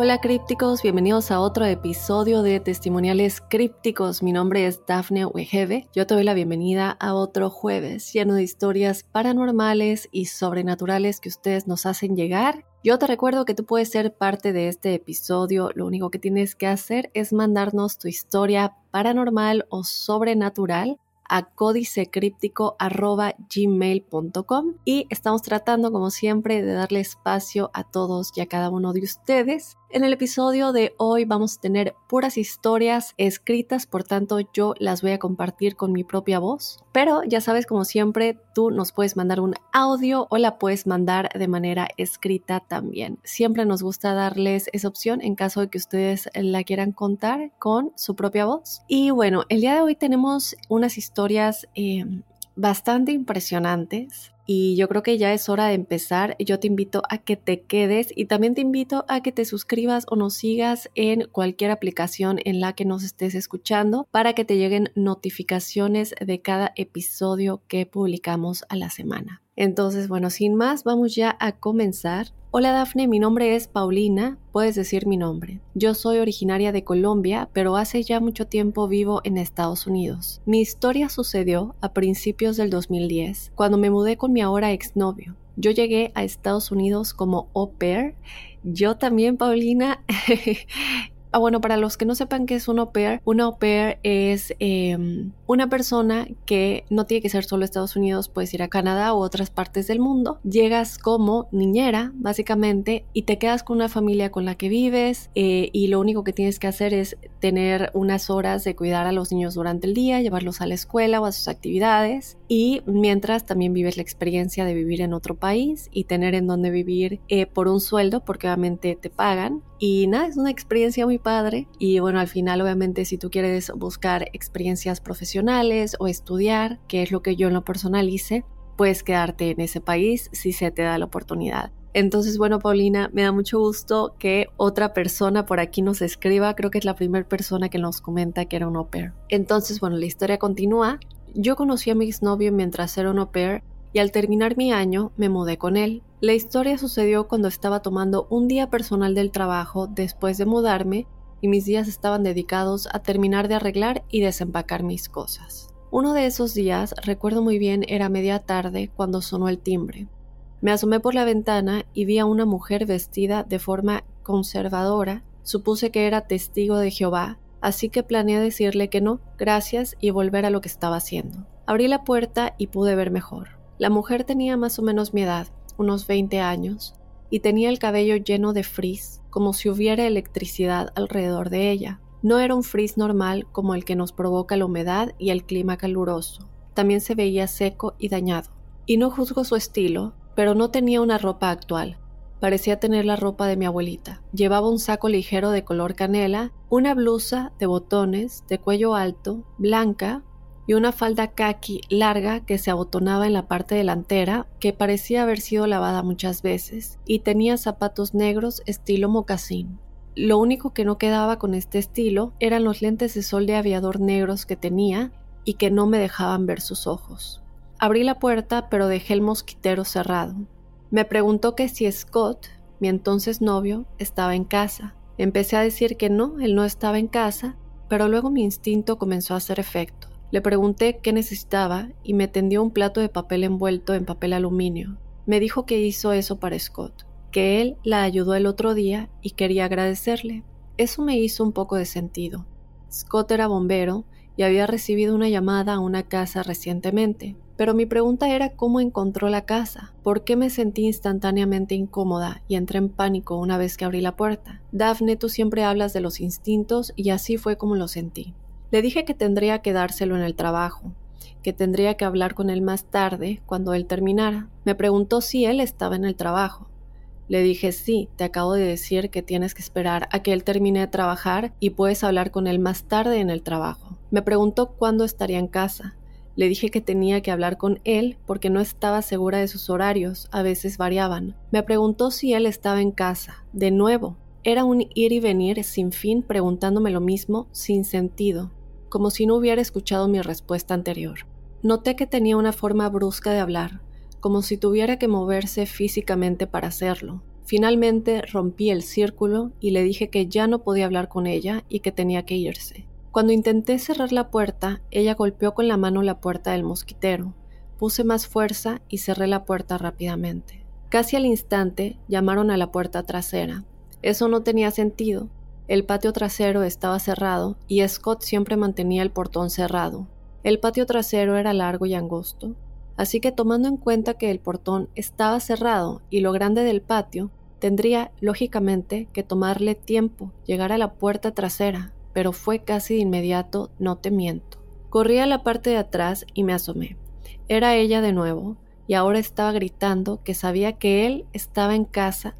Hola crípticos, bienvenidos a otro episodio de Testimoniales Crípticos. Mi nombre es Daphne Wegebe. Yo te doy la bienvenida a otro jueves lleno de historias paranormales y sobrenaturales que ustedes nos hacen llegar. Yo te recuerdo que tú puedes ser parte de este episodio. Lo único que tienes que hacer es mandarnos tu historia paranormal o sobrenatural a códicecríptico.gmail.com y estamos tratando como siempre de darle espacio a todos y a cada uno de ustedes en el episodio de hoy vamos a tener puras historias escritas, por tanto yo las voy a compartir con mi propia voz. Pero ya sabes, como siempre, tú nos puedes mandar un audio o la puedes mandar de manera escrita también. Siempre nos gusta darles esa opción en caso de que ustedes la quieran contar con su propia voz. Y bueno, el día de hoy tenemos unas historias eh, bastante impresionantes y yo creo que ya es hora de empezar. Yo te invito a que te quedes y también te invito a que te suscribas o nos sigas en cualquier aplicación en la que nos estés escuchando para que te lleguen notificaciones de cada episodio que publicamos a la semana. Entonces, bueno, sin más, vamos ya a comenzar. Hola Dafne, mi nombre es Paulina, puedes decir mi nombre. Yo soy originaria de Colombia, pero hace ya mucho tiempo vivo en Estados Unidos. Mi historia sucedió a principios del 2010, cuando me mudé con mi ahora exnovio. Yo llegué a Estados Unidos como au pair. Yo también, Paulina, Ah, bueno, para los que no sepan qué es un au pair, un au pair es em, una persona que no tiene que ser solo Estados Unidos, puedes ir a Canadá u otras partes del mundo. Llegas como niñera, básicamente, y te quedas con una familia con la que vives eh, y lo único que tienes que hacer es tener unas horas de cuidar a los niños durante el día, llevarlos a la escuela o a sus actividades y mientras también vives la experiencia de vivir en otro país y tener en donde vivir eh, por un sueldo porque obviamente te pagan y nada, es una experiencia muy padre y bueno, al final obviamente si tú quieres buscar experiencias profesionales o estudiar, que es lo que yo en lo personal hice, puedes quedarte en ese país si se te da la oportunidad. Entonces, bueno, Paulina, me da mucho gusto que otra persona por aquí nos escriba. Creo que es la primera persona que nos comenta que era un au pair. Entonces, bueno, la historia continúa. Yo conocí a mi exnovio mientras era un au pair y al terminar mi año me mudé con él. La historia sucedió cuando estaba tomando un día personal del trabajo después de mudarme y mis días estaban dedicados a terminar de arreglar y desempacar mis cosas. Uno de esos días, recuerdo muy bien, era media tarde cuando sonó el timbre. Me asomé por la ventana y vi a una mujer vestida de forma conservadora. Supuse que era testigo de Jehová, así que planeé decirle que no, gracias y volver a lo que estaba haciendo. Abrí la puerta y pude ver mejor. La mujer tenía más o menos mi edad, unos 20 años, y tenía el cabello lleno de frizz, como si hubiera electricidad alrededor de ella. No era un frizz normal como el que nos provoca la humedad y el clima caluroso. También se veía seco y dañado. Y no juzgo su estilo, pero no tenía una ropa actual. Parecía tener la ropa de mi abuelita. Llevaba un saco ligero de color canela, una blusa de botones de cuello alto, blanca, y una falda khaki larga que se abotonaba en la parte delantera, que parecía haber sido lavada muchas veces, y tenía zapatos negros estilo mocasín. Lo único que no quedaba con este estilo eran los lentes de sol de aviador negros que tenía y que no me dejaban ver sus ojos. Abrí la puerta pero dejé el mosquitero cerrado. Me preguntó que si Scott, mi entonces novio, estaba en casa. Empecé a decir que no, él no estaba en casa, pero luego mi instinto comenzó a hacer efecto. Le pregunté qué necesitaba y me tendió un plato de papel envuelto en papel aluminio. Me dijo que hizo eso para Scott, que él la ayudó el otro día y quería agradecerle. Eso me hizo un poco de sentido. Scott era bombero y había recibido una llamada a una casa recientemente. Pero mi pregunta era cómo encontró la casa, por qué me sentí instantáneamente incómoda y entré en pánico una vez que abrí la puerta. Daphne, tú siempre hablas de los instintos y así fue como lo sentí. Le dije que tendría que dárselo en el trabajo, que tendría que hablar con él más tarde, cuando él terminara. Me preguntó si él estaba en el trabajo. Le dije, sí, te acabo de decir que tienes que esperar a que él termine de trabajar y puedes hablar con él más tarde en el trabajo. Me preguntó cuándo estaría en casa. Le dije que tenía que hablar con él porque no estaba segura de sus horarios, a veces variaban. Me preguntó si él estaba en casa. De nuevo, era un ir y venir sin fin preguntándome lo mismo, sin sentido, como si no hubiera escuchado mi respuesta anterior. Noté que tenía una forma brusca de hablar, como si tuviera que moverse físicamente para hacerlo. Finalmente rompí el círculo y le dije que ya no podía hablar con ella y que tenía que irse. Cuando intenté cerrar la puerta, ella golpeó con la mano la puerta del mosquitero. Puse más fuerza y cerré la puerta rápidamente. Casi al instante llamaron a la puerta trasera. Eso no tenía sentido. El patio trasero estaba cerrado y Scott siempre mantenía el portón cerrado. El patio trasero era largo y angosto, así que tomando en cuenta que el portón estaba cerrado y lo grande del patio, tendría lógicamente que tomarle tiempo llegar a la puerta trasera pero fue casi de inmediato, no te miento. Corrí a la parte de atrás y me asomé. Era ella de nuevo, y ahora estaba gritando que sabía que él estaba en casa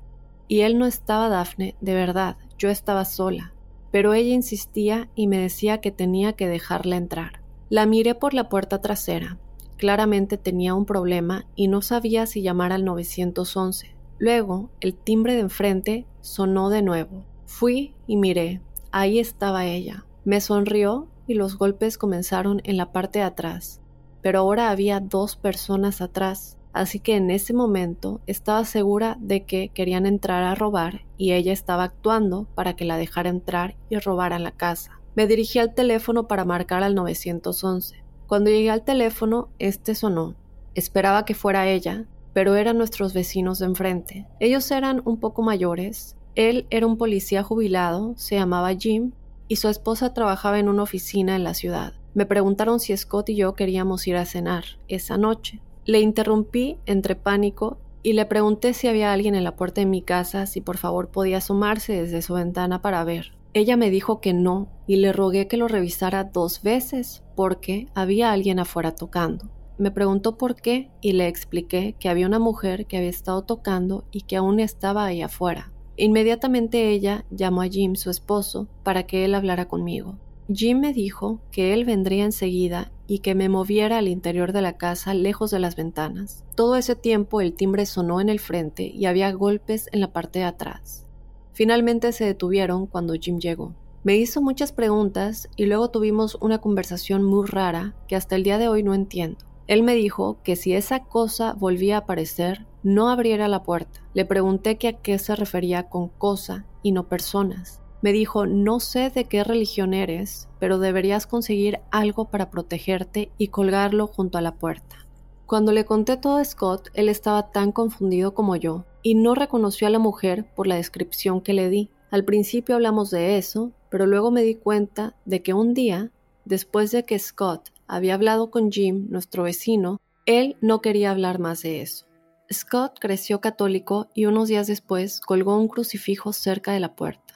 y él no estaba Dafne, de verdad, yo estaba sola. Pero ella insistía y me decía que tenía que dejarla entrar. La miré por la puerta trasera. Claramente tenía un problema y no sabía si llamar al 911. Luego, el timbre de enfrente sonó de nuevo. Fui y miré, Ahí estaba ella. Me sonrió y los golpes comenzaron en la parte de atrás, pero ahora había dos personas atrás, así que en ese momento estaba segura de que querían entrar a robar y ella estaba actuando para que la dejara entrar y robar la casa. Me dirigí al teléfono para marcar al 911. Cuando llegué al teléfono, este sonó. Esperaba que fuera ella, pero eran nuestros vecinos de enfrente. Ellos eran un poco mayores, él era un policía jubilado, se llamaba Jim, y su esposa trabajaba en una oficina en la ciudad. Me preguntaron si Scott y yo queríamos ir a cenar esa noche. Le interrumpí entre pánico y le pregunté si había alguien en la puerta de mi casa, si por favor podía asomarse desde su ventana para ver. Ella me dijo que no y le rogué que lo revisara dos veces porque había alguien afuera tocando. Me preguntó por qué y le expliqué que había una mujer que había estado tocando y que aún estaba ahí afuera. Inmediatamente ella llamó a Jim, su esposo, para que él hablara conmigo. Jim me dijo que él vendría enseguida y que me moviera al interior de la casa lejos de las ventanas. Todo ese tiempo el timbre sonó en el frente y había golpes en la parte de atrás. Finalmente se detuvieron cuando Jim llegó. Me hizo muchas preguntas y luego tuvimos una conversación muy rara que hasta el día de hoy no entiendo. Él me dijo que si esa cosa volvía a aparecer, no abriera la puerta. Le pregunté que a qué se refería con cosa y no personas. Me dijo, no sé de qué religión eres, pero deberías conseguir algo para protegerte y colgarlo junto a la puerta. Cuando le conté todo a Scott, él estaba tan confundido como yo, y no reconoció a la mujer por la descripción que le di. Al principio hablamos de eso, pero luego me di cuenta de que un día, después de que Scott había hablado con Jim, nuestro vecino, él no quería hablar más de eso. Scott creció católico y unos días después colgó un crucifijo cerca de la puerta.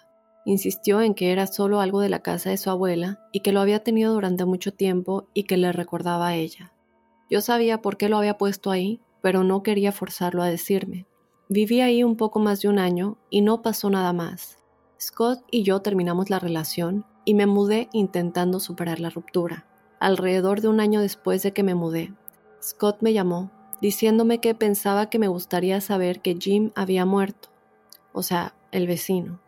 Insistió en que era solo algo de la casa de su abuela y que lo había tenido durante mucho tiempo y que le recordaba a ella. Yo sabía por qué lo había puesto ahí, pero no quería forzarlo a decirme. Viví ahí un poco más de un año y no pasó nada más. Scott y yo terminamos la relación y me mudé intentando superar la ruptura. Alrededor de un año después de que me mudé, Scott me llamó diciéndome que pensaba que me gustaría saber que Jim había muerto, o sea, el vecino.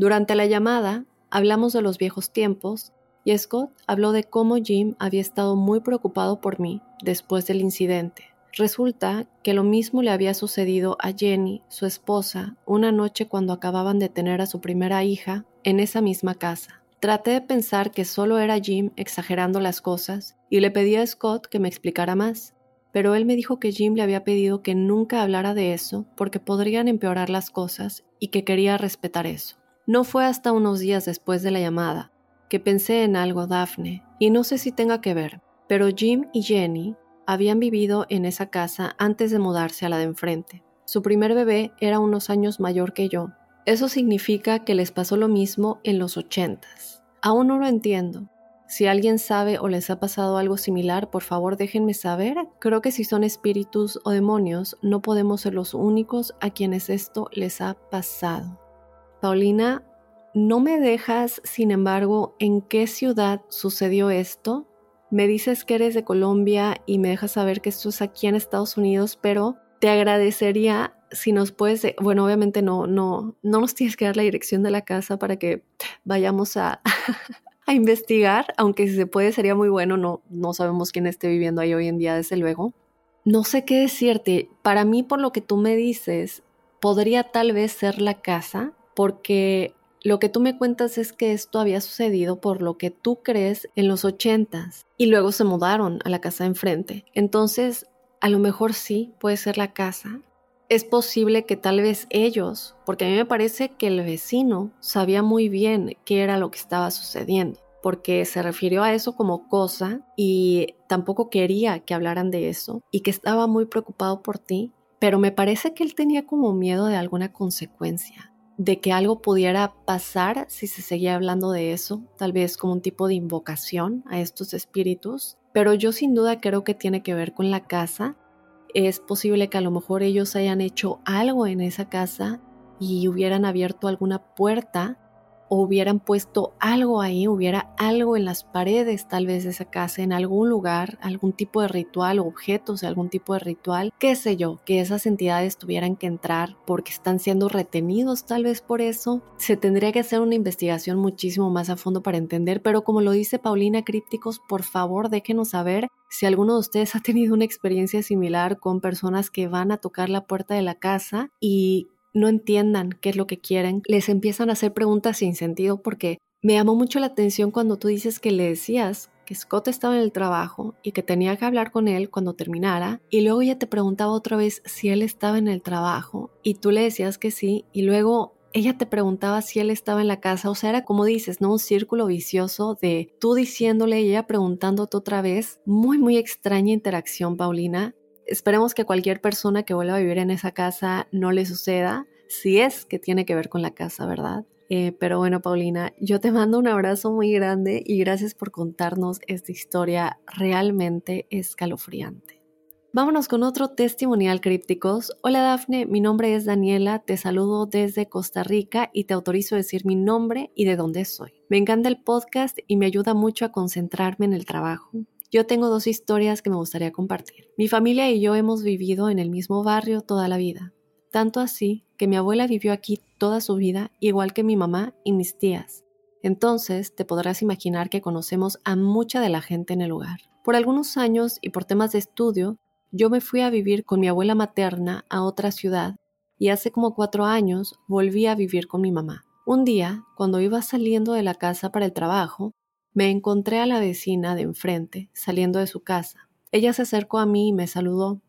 Durante la llamada hablamos de los viejos tiempos y Scott habló de cómo Jim había estado muy preocupado por mí después del incidente. Resulta que lo mismo le había sucedido a Jenny, su esposa, una noche cuando acababan de tener a su primera hija en esa misma casa. Traté de pensar que solo era Jim exagerando las cosas y le pedí a Scott que me explicara más, pero él me dijo que Jim le había pedido que nunca hablara de eso porque podrían empeorar las cosas y que quería respetar eso. No fue hasta unos días después de la llamada que pensé en algo, Daphne, Y no sé si tenga que ver, pero Jim y Jenny habían vivido en esa casa antes de mudarse a la de enfrente. Su primer bebé era unos años mayor que yo. Eso significa que les pasó lo mismo en los ochentas. Aún no lo entiendo. Si alguien sabe o les ha pasado algo similar, por favor déjenme saber. Creo que si son espíritus o demonios, no podemos ser los únicos a quienes esto les ha pasado. Paulina, ¿no me dejas, sin embargo, en qué ciudad sucedió esto? me dices que eres de Colombia y me dejas saber que esto es aquí en Estados Unidos, pero te agradecería si nos puedes, bueno, obviamente no, no, no nos tienes que dar la dirección de la casa para que vayamos a, a investigar, aunque si se puede sería muy bueno, no, no sabemos quién esté viviendo ahí hoy en día, desde luego. No sé qué decirte, para mí por lo que tú me dices, podría tal vez ser la casa, porque lo que tú me cuentas es que esto había sucedido por lo que tú crees en los ochentas y luego se mudaron a la casa de enfrente. Entonces, a lo mejor sí puede ser la casa. Es posible que tal vez ellos, porque a mí me parece que el vecino sabía muy bien qué era lo que estaba sucediendo, porque se refirió a eso como cosa y tampoco quería que hablaran de eso y que estaba muy preocupado por ti, pero me parece que él tenía como miedo de alguna consecuencia de que algo pudiera pasar si se seguía hablando de eso, tal vez como un tipo de invocación a estos espíritus, pero yo sin duda creo que tiene que ver con la casa. Es posible que a lo mejor ellos hayan hecho algo en esa casa y hubieran abierto alguna puerta o hubieran puesto algo ahí, hubiera algo en las paredes tal vez de esa casa, en algún lugar, algún tipo de ritual, objetos de algún tipo de ritual, qué sé yo, que esas entidades tuvieran que entrar porque están siendo retenidos tal vez por eso. Se tendría que hacer una investigación muchísimo más a fondo para entender, pero como lo dice Paulina Crípticos, por favor déjenos saber si alguno de ustedes ha tenido una experiencia similar con personas que van a tocar la puerta de la casa y no entiendan qué es lo que quieren, les empiezan a hacer preguntas sin sentido porque me llamó mucho la atención cuando tú dices que le decías que Scott estaba en el trabajo y que tenía que hablar con él cuando terminara y luego ella te preguntaba otra vez si él estaba en el trabajo y tú le decías que sí y luego ella te preguntaba si él estaba en la casa, o sea, era como dices, ¿no? Un círculo vicioso de tú diciéndole y ella preguntándote otra vez. Muy, muy extraña interacción, Paulina. Esperemos que cualquier persona que vuelva a vivir en esa casa no le suceda, si es que tiene que ver con la casa, ¿verdad? Eh, pero bueno, Paulina, yo te mando un abrazo muy grande y gracias por contarnos esta historia realmente escalofriante. Vámonos con otro testimonial crípticos. Hola Dafne, mi nombre es Daniela, te saludo desde Costa Rica y te autorizo a decir mi nombre y de dónde soy. Me encanta el podcast y me ayuda mucho a concentrarme en el trabajo. Yo tengo dos historias que me gustaría compartir. Mi familia y yo hemos vivido en el mismo barrio toda la vida, tanto así que mi abuela vivió aquí toda su vida, igual que mi mamá y mis tías. Entonces te podrás imaginar que conocemos a mucha de la gente en el lugar. Por algunos años y por temas de estudio, yo me fui a vivir con mi abuela materna a otra ciudad y hace como cuatro años volví a vivir con mi mamá. Un día, cuando iba saliendo de la casa para el trabajo, me encontré a la vecina de enfrente, saliendo de su casa. Ella se acercó a mí y me saludó.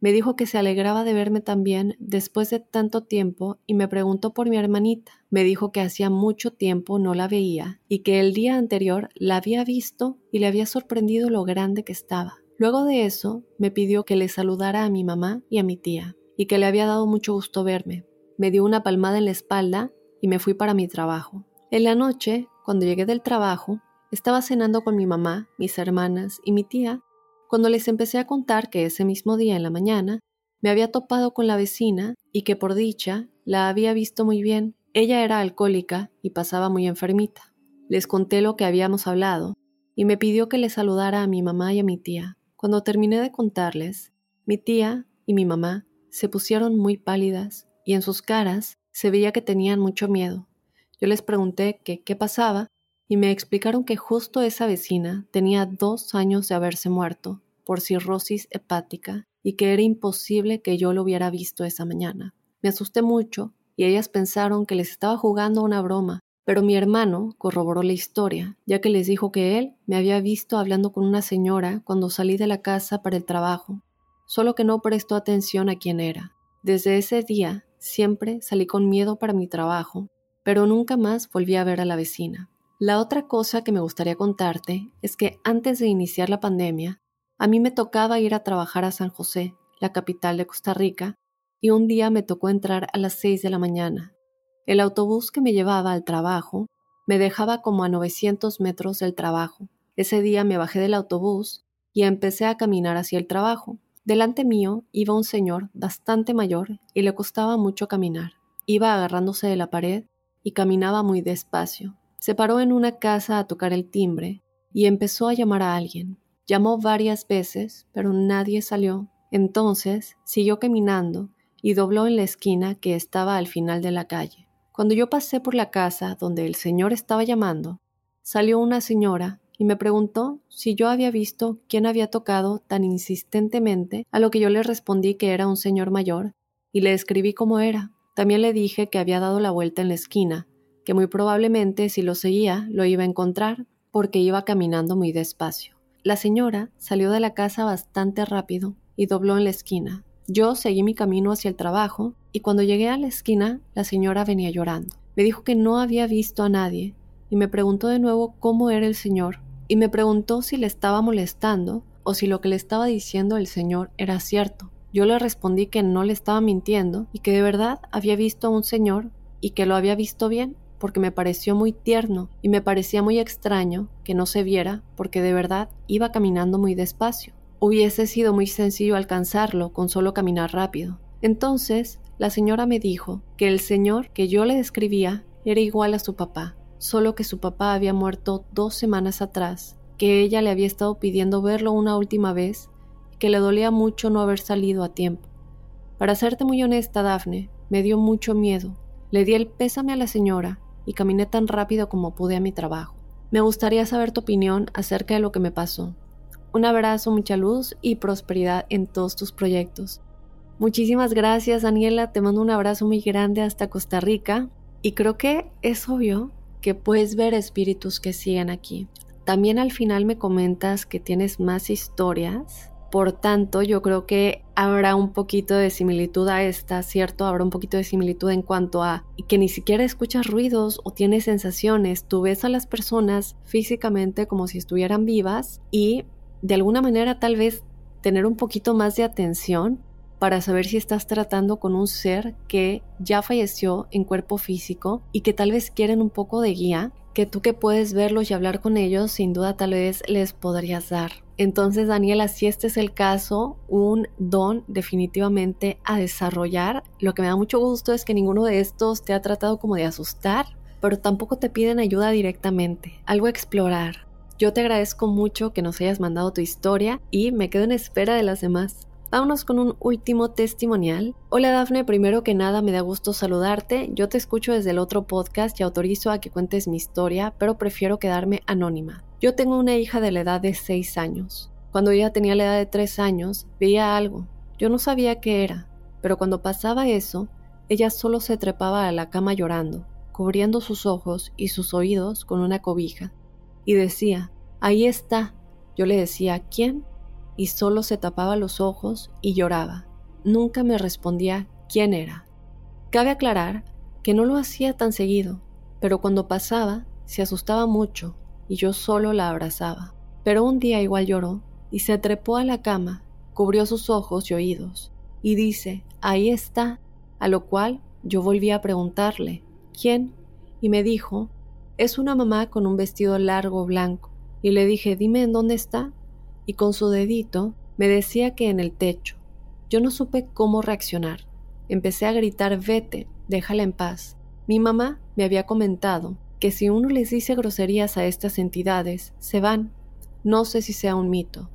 Me dijo que se alegraba de verme también después de tanto tiempo y me preguntó por mi hermanita. Me dijo que hacía mucho tiempo no la veía y que el día anterior la había visto y le había sorprendido lo grande que estaba. Luego de eso, me pidió que le saludara a mi mamá y a mi tía y que le había dado mucho gusto verme. Me dio una palmada en la espalda y me fui para mi trabajo. En la noche, cuando llegué del trabajo, estaba cenando con mi mamá, mis hermanas y mi tía cuando les empecé a contar que ese mismo día en la mañana me había topado con la vecina y que por dicha la había visto muy bien. Ella era alcohólica y pasaba muy enfermita. Les conté lo que habíamos hablado y me pidió que le saludara a mi mamá y a mi tía. Cuando terminé de contarles, mi tía y mi mamá se pusieron muy pálidas y en sus caras se veía que tenían mucho miedo. Yo les pregunté que qué pasaba y me explicaron que justo esa vecina tenía dos años de haberse muerto por cirrosis hepática y que era imposible que yo lo hubiera visto esa mañana. Me asusté mucho y ellas pensaron que les estaba jugando una broma, pero mi hermano corroboró la historia, ya que les dijo que él me había visto hablando con una señora cuando salí de la casa para el trabajo, solo que no prestó atención a quién era. Desde ese día siempre salí con miedo para mi trabajo, pero nunca más volví a ver a la vecina. La otra cosa que me gustaría contarte es que antes de iniciar la pandemia, a mí me tocaba ir a trabajar a San José, la capital de Costa Rica, y un día me tocó entrar a las 6 de la mañana. El autobús que me llevaba al trabajo me dejaba como a 900 metros del trabajo. Ese día me bajé del autobús y empecé a caminar hacia el trabajo. Delante mío iba un señor bastante mayor y le costaba mucho caminar. Iba agarrándose de la pared y caminaba muy despacio. Se paró en una casa a tocar el timbre y empezó a llamar a alguien. Llamó varias veces, pero nadie salió. Entonces siguió caminando y dobló en la esquina que estaba al final de la calle. Cuando yo pasé por la casa donde el señor estaba llamando, salió una señora y me preguntó si yo había visto quién había tocado tan insistentemente, a lo que yo le respondí que era un señor mayor, y le escribí cómo era. También le dije que había dado la vuelta en la esquina, que muy probablemente si lo seguía lo iba a encontrar porque iba caminando muy despacio. La señora salió de la casa bastante rápido y dobló en la esquina. Yo seguí mi camino hacia el trabajo y cuando llegué a la esquina la señora venía llorando. Me dijo que no había visto a nadie y me preguntó de nuevo cómo era el señor y me preguntó si le estaba molestando o si lo que le estaba diciendo el señor era cierto. Yo le respondí que no le estaba mintiendo y que de verdad había visto a un señor y que lo había visto bien porque me pareció muy tierno y me parecía muy extraño que no se viera porque de verdad iba caminando muy despacio. Hubiese sido muy sencillo alcanzarlo con solo caminar rápido. Entonces, la señora me dijo que el señor que yo le describía era igual a su papá, solo que su papá había muerto dos semanas atrás, que ella le había estado pidiendo verlo una última vez que le dolía mucho no haber salido a tiempo. Para serte muy honesta, Dafne, me dio mucho miedo. Le di el pésame a la señora y caminé tan rápido como pude a mi trabajo. Me gustaría saber tu opinión acerca de lo que me pasó. Un abrazo, mucha luz y prosperidad en todos tus proyectos. Muchísimas gracias, Daniela. Te mando un abrazo muy grande hasta Costa Rica. Y creo que es obvio que puedes ver espíritus que siguen aquí. También al final me comentas que tienes más historias por tanto, yo creo que habrá un poquito de similitud a esta, ¿cierto? Habrá un poquito de similitud en cuanto a que ni siquiera escuchas ruidos o tienes sensaciones. Tú ves a las personas físicamente como si estuvieran vivas y de alguna manera tal vez tener un poquito más de atención para saber si estás tratando con un ser que ya falleció en cuerpo físico y que tal vez quieren un poco de guía, que tú que puedes verlos y hablar con ellos, sin duda tal vez les podrías dar. Entonces, Daniela, si este es el caso, un don definitivamente a desarrollar. Lo que me da mucho gusto es que ninguno de estos te ha tratado como de asustar, pero tampoco te piden ayuda directamente, algo a explorar. Yo te agradezco mucho que nos hayas mandado tu historia y me quedo en espera de las demás. Vámonos con un último testimonial. Hola Dafne, primero que nada me da gusto saludarte. Yo te escucho desde el otro podcast y autorizo a que cuentes mi historia, pero prefiero quedarme anónima. Yo tengo una hija de la edad de 6 años. Cuando ella tenía la edad de 3 años, veía algo. Yo no sabía qué era, pero cuando pasaba eso, ella solo se trepaba a la cama llorando, cubriendo sus ojos y sus oídos con una cobija, y decía, ahí está. Yo le decía, ¿quién? Y solo se tapaba los ojos y lloraba. Nunca me respondía quién era. Cabe aclarar que no lo hacía tan seguido, pero cuando pasaba se asustaba mucho y yo solo la abrazaba. Pero un día igual lloró y se trepó a la cama, cubrió sus ojos y oídos y dice, ahí está, a lo cual yo volví a preguntarle, ¿quién? Y me dijo, es una mamá con un vestido largo blanco. Y le dije, dime en dónde está y con su dedito me decía que en el techo. Yo no supe cómo reaccionar. Empecé a gritar, vete, déjala en paz. Mi mamá me había comentado que si uno les dice groserías a estas entidades, se van. No sé si sea un mito,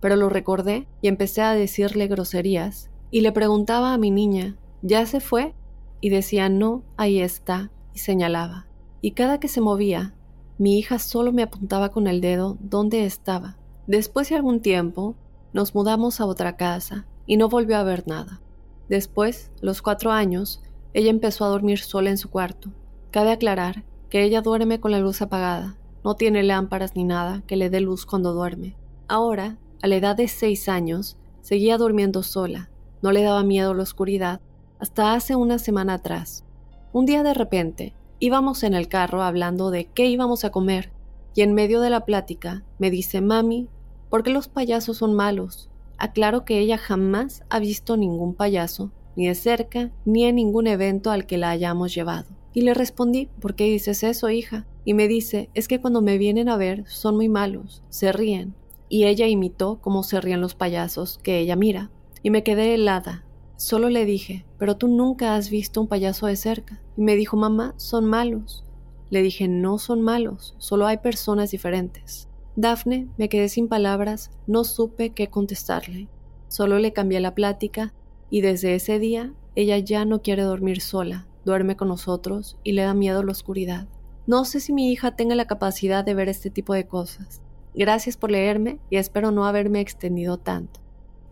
pero lo recordé y empecé a decirle groserías y le preguntaba a mi niña, ¿ya se fue? Y decía, no, ahí está, y señalaba. Y cada que se movía, mi hija solo me apuntaba con el dedo dónde estaba. Después de algún tiempo, nos mudamos a otra casa y no volvió a ver nada. Después, los cuatro años, ella empezó a dormir sola en su cuarto. Cabe aclarar que ella duerme con la luz apagada, no tiene lámparas ni nada que le dé luz cuando duerme. Ahora, a la edad de seis años, seguía durmiendo sola, no le daba miedo la oscuridad, hasta hace una semana atrás. Un día de repente, Íbamos en el carro hablando de qué íbamos a comer y en medio de la plática me dice, mami, ¿por qué los payasos son malos? Aclaro que ella jamás ha visto ningún payaso, ni de cerca, ni en ningún evento al que la hayamos llevado. Y le respondí, ¿por qué dices eso, hija? Y me dice, es que cuando me vienen a ver son muy malos, se ríen. Y ella imitó cómo se ríen los payasos que ella mira. Y me quedé helada. Solo le dije, pero tú nunca has visto un payaso de cerca. Y me dijo, mamá, son malos. Le dije, no son malos, solo hay personas diferentes. Dafne, me quedé sin palabras, no supe qué contestarle. Solo le cambié la plática y desde ese día ella ya no quiere dormir sola, duerme con nosotros y le da miedo la oscuridad. No sé si mi hija tenga la capacidad de ver este tipo de cosas. Gracias por leerme y espero no haberme extendido tanto.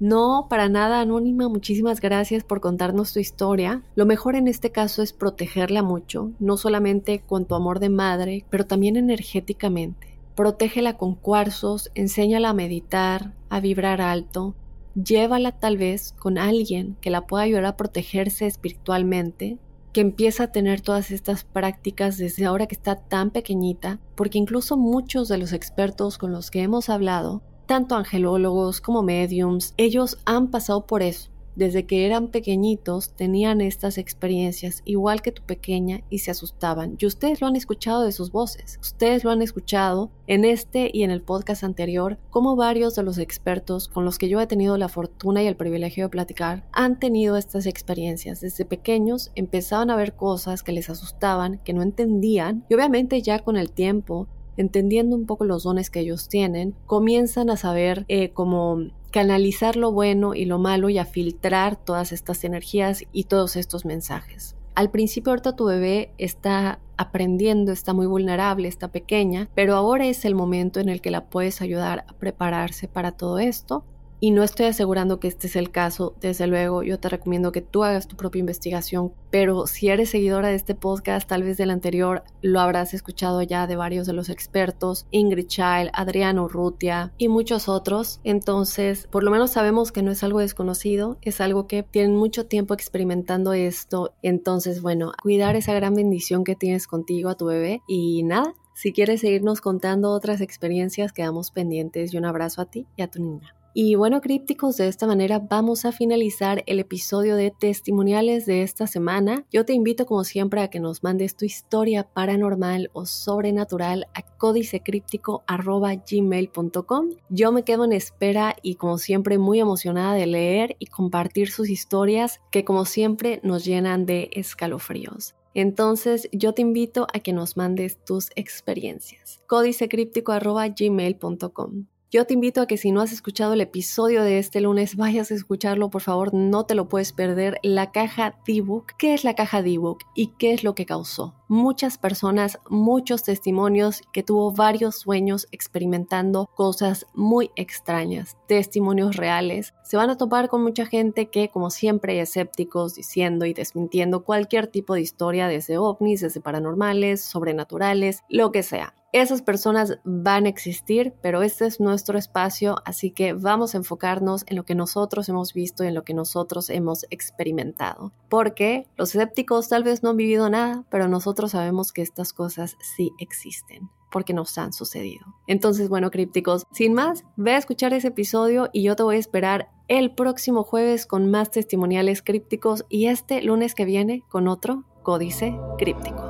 No, para nada anónima, muchísimas gracias por contarnos tu historia. Lo mejor en este caso es protegerla mucho, no solamente con tu amor de madre, pero también energéticamente. Protégela con cuarzos, enséñala a meditar, a vibrar alto, llévala tal vez con alguien que la pueda ayudar a protegerse espiritualmente, que empieza a tener todas estas prácticas desde ahora que está tan pequeñita, porque incluso muchos de los expertos con los que hemos hablado, tanto angelólogos como mediums, ellos han pasado por eso desde que eran pequeñitos tenían estas experiencias igual que tu pequeña y se asustaban. Y ustedes lo han escuchado de sus voces. Ustedes lo han escuchado en este y en el podcast anterior, como varios de los expertos con los que yo he tenido la fortuna y el privilegio de platicar han tenido estas experiencias. Desde pequeños empezaban a ver cosas que les asustaban, que no entendían y obviamente ya con el tiempo entendiendo un poco los dones que ellos tienen, comienzan a saber eh, cómo canalizar lo bueno y lo malo y a filtrar todas estas energías y todos estos mensajes. Al principio ahorita tu bebé está aprendiendo, está muy vulnerable, está pequeña, pero ahora es el momento en el que la puedes ayudar a prepararse para todo esto y no estoy asegurando que este es el caso, desde luego yo te recomiendo que tú hagas tu propia investigación, pero si eres seguidora de este podcast, tal vez del anterior, lo habrás escuchado ya de varios de los expertos, Ingrid Child, Adriano Urrutia y muchos otros, entonces por lo menos sabemos que no es algo desconocido, es algo que tienen mucho tiempo experimentando esto, entonces bueno, cuidar esa gran bendición que tienes contigo a tu bebé. Y nada, si quieres seguirnos contando otras experiencias, quedamos pendientes. Y un abrazo a ti y a tu niña. Y bueno, crípticos, de esta manera vamos a finalizar el episodio de testimoniales de esta semana. Yo te invito como siempre a que nos mandes tu historia paranormal o sobrenatural a códicecríptico.gmail.com. Yo me quedo en espera y como siempre muy emocionada de leer y compartir sus historias que como siempre nos llenan de escalofríos. Entonces yo te invito a que nos mandes tus experiencias. códicecríptico.gmail.com yo te invito a que si no has escuchado el episodio de este lunes, vayas a escucharlo, por favor, no te lo puedes perder. La caja D-Book. ¿Qué es la caja D-Book y qué es lo que causó? Muchas personas, muchos testimonios que tuvo varios sueños experimentando cosas muy extrañas, testimonios reales. Se van a topar con mucha gente que, como siempre, escépticos diciendo y desmintiendo cualquier tipo de historia, desde ovnis, desde paranormales, sobrenaturales, lo que sea. Esas personas van a existir, pero este es nuestro espacio, así que vamos a enfocarnos en lo que nosotros hemos visto y en lo que nosotros hemos experimentado. Porque los escépticos tal vez no han vivido nada, pero nosotros sabemos que estas cosas sí existen porque nos han sucedido. Entonces, bueno, crípticos, sin más, ve a escuchar ese episodio y yo te voy a esperar el próximo jueves con más testimoniales crípticos y este lunes que viene con otro códice críptico.